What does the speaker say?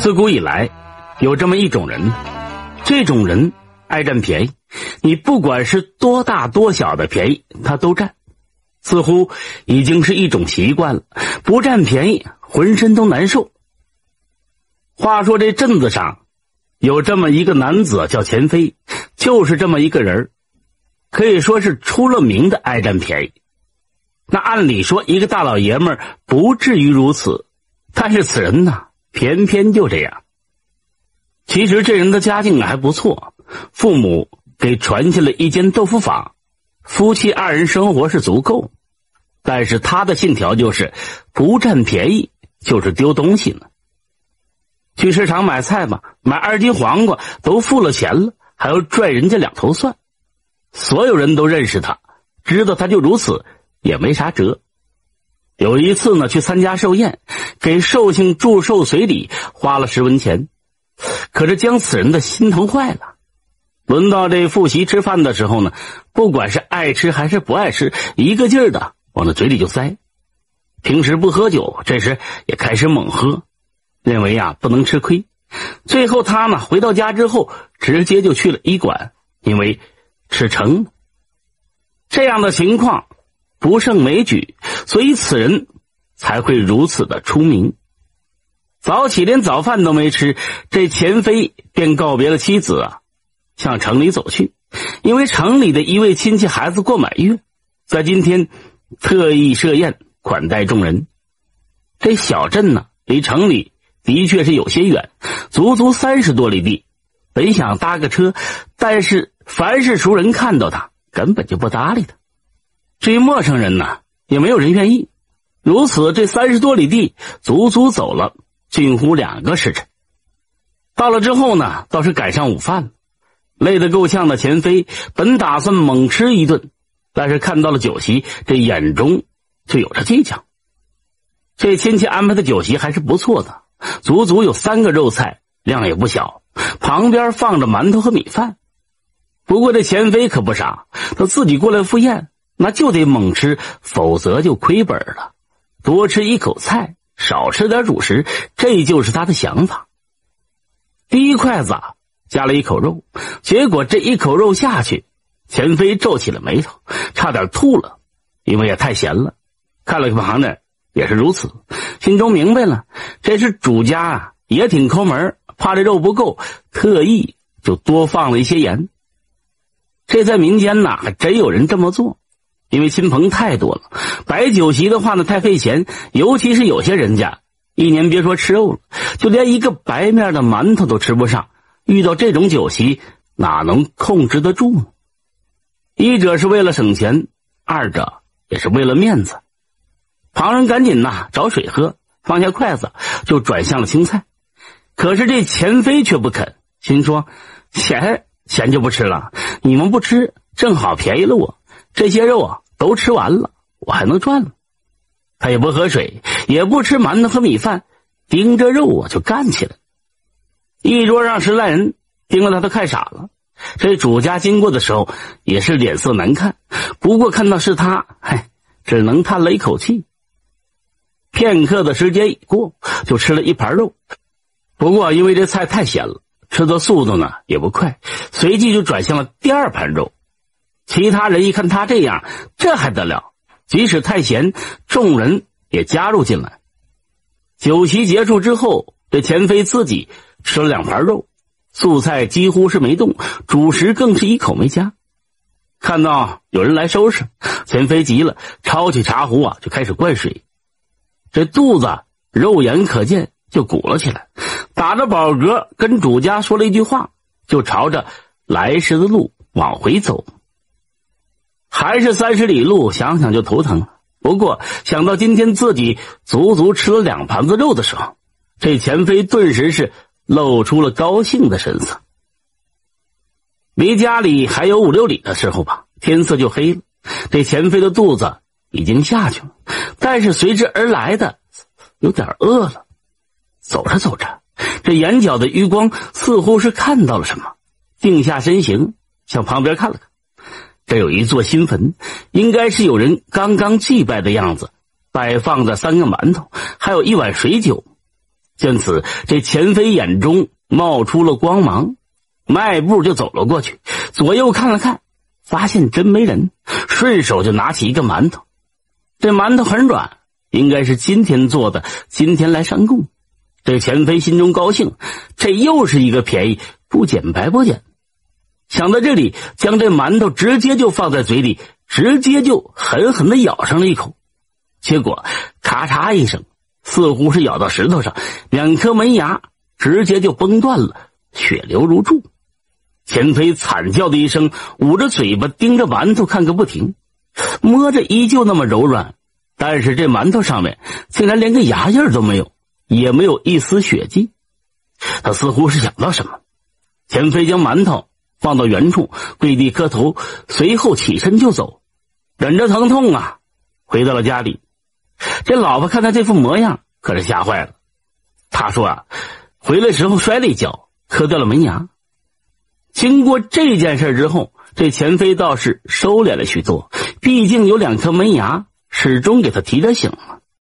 自古以来，有这么一种人，这种人爱占便宜，你不管是多大多小的便宜，他都占，似乎已经是一种习惯了。不占便宜，浑身都难受。话说这镇子上有这么一个男子叫钱飞，就是这么一个人可以说是出了名的爱占便宜。那按理说，一个大老爷们不至于如此，但是此人呢？偏偏就这样。其实这人的家境还不错，父母给传下了一间豆腐坊，夫妻二人生活是足够。但是他的信条就是不占便宜，就是丢东西呢。去市场买菜吧，买二斤黄瓜都付了钱了，还要拽人家两头蒜。所有人都认识他，知道他就如此，也没啥辙。有一次呢，去参加寿宴，给寿星祝寿随礼，花了十文钱，可是将此人的心疼坏了。轮到这复习吃饭的时候呢，不管是爱吃还是不爱吃，一个劲儿的往那嘴里就塞。平时不喝酒，这时也开始猛喝，认为呀不能吃亏。最后他呢回到家之后，直接就去了医馆，因为吃撑了。这样的情况。不胜枚举，所以此人才会如此的出名。早起连早饭都没吃，这钱飞便告别了妻子啊，向城里走去。因为城里的一位亲戚孩子过满月，在今天特意设宴款待众人。这小镇呢，离城里的确是有些远，足足三十多里地。本想搭个车，但是凡是熟人看到他，根本就不搭理他。至于陌生人呢，也没有人愿意。如此，这三十多里地足足走了近乎两个时辰。到了之后呢，倒是赶上午饭，累得够呛的钱飞本打算猛吃一顿，但是看到了酒席，这眼中就有着计较。这亲戚安排的酒席还是不错的，足足有三个肉菜，量也不小，旁边放着馒头和米饭。不过这钱飞可不傻，他自己过来赴宴。那就得猛吃，否则就亏本了。多吃一口菜，少吃点主食，这就是他的想法。第一筷子夹了一口肉，结果这一口肉下去，钱飞皱起了眉头，差点吐了，因为也太咸了。看了旁的也是如此，心中明白了，这是主家啊也挺抠门，怕这肉不够，特意就多放了一些盐。这在民间呐，还真有人这么做。因为亲朋太多了，摆酒席的话呢太费钱，尤其是有些人家一年别说吃肉了，就连一个白面的馒头都吃不上。遇到这种酒席，哪能控制得住呢？一者是为了省钱，二者也是为了面子。旁人赶紧呐找水喝，放下筷子就转向了青菜。可是这钱飞却不肯，心说：钱钱就不吃了，你们不吃，正好便宜了我。这些肉啊都吃完了，我还能赚了。他也不喝水，也不吃馒头和米饭，盯着肉啊就干起来。一桌上十来人盯着他都看傻了。这主家经过的时候也是脸色难看，不过看到是他，嗨，只能叹了一口气。片刻的时间已过，就吃了一盘肉。不过因为这菜太咸了，吃的速度呢也不快，随即就转向了第二盘肉。其他人一看他这样，这还得了？即使太闲，众人也加入进来。酒席结束之后，这钱飞自己吃了两盘肉，素菜几乎是没动，主食更是一口没加。看到有人来收拾，钱飞急了，抄起茶壶啊就开始灌水。这肚子肉眼可见就鼓了起来，打着饱嗝，跟主家说了一句话，就朝着来时的路往回走。还是三十里路，想想就头疼。不过想到今天自己足足吃了两盘子肉的时候，这钱飞顿时是露出了高兴的神色。离家里还有五六里的时候吧，天色就黑了。这钱飞的肚子已经下去了，但是随之而来的有点饿了。走着走着，这眼角的余光似乎是看到了什么，定下身形向旁边看了看。这有一座新坟，应该是有人刚刚祭拜的样子。摆放着三个馒头，还有一碗水酒。见此，这钱飞眼中冒出了光芒，迈步就走了过去，左右看了看，发现真没人，顺手就拿起一个馒头。这馒头很软，应该是今天做的，今天来上供。这钱飞心中高兴，这又是一个便宜，不捡白不捡。想到这里，将这馒头直接就放在嘴里，直接就狠狠的咬上了一口，结果咔嚓一声。似乎是咬到石头上，两颗门牙直接就崩断了，血流如注。钱飞惨叫的一声，捂着嘴巴盯着馒头看个不停，摸着依旧那么柔软，但是这馒头上面竟然连个牙印都没有，也没有一丝血迹。他似乎是想到什么，钱飞将馒头放到原处，跪地磕头，随后起身就走，忍着疼痛啊，回到了家里。这老婆看他这副模样，可是吓坏了。他说啊，回来时候摔了一跤，磕掉了门牙。经过这件事之后，这钱飞倒是收敛了许多。毕竟有两颗门牙，始终给他提着醒了。